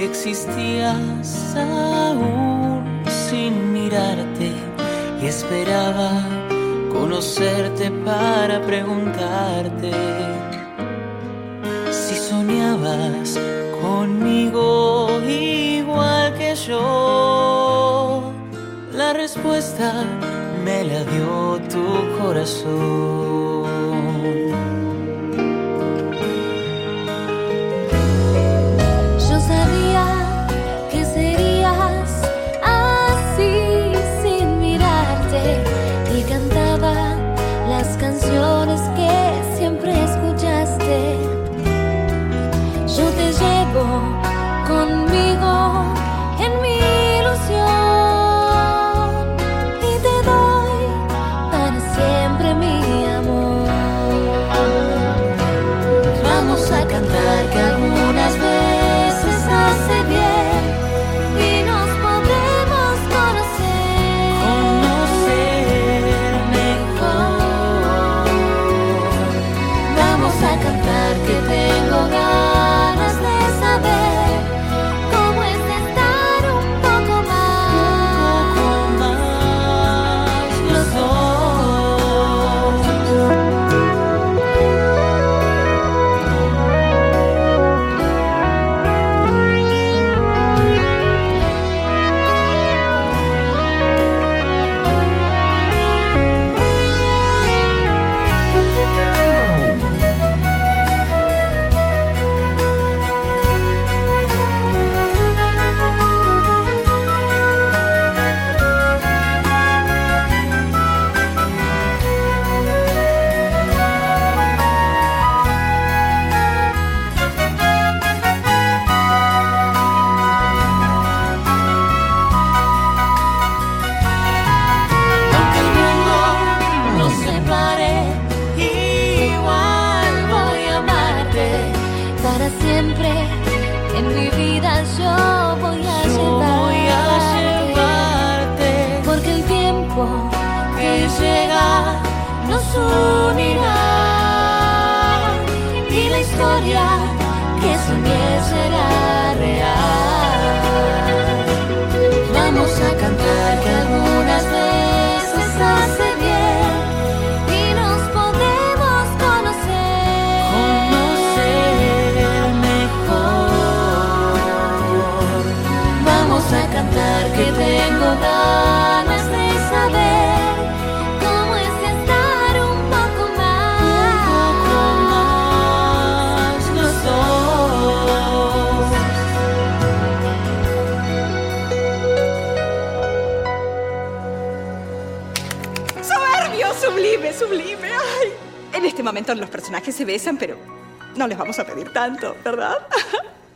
que existías aún sin mirarte y esperaba conocerte para preguntarte si soñabas conmigo igual que yo. La respuesta me la dio tu corazón. siempre. En mi vida yo voy a, llevarte, porque el tiempo que llega nos unirá. Y la historia que soñé será En este momento los personajes se besan, pero no les vamos a pedir tanto, ¿verdad?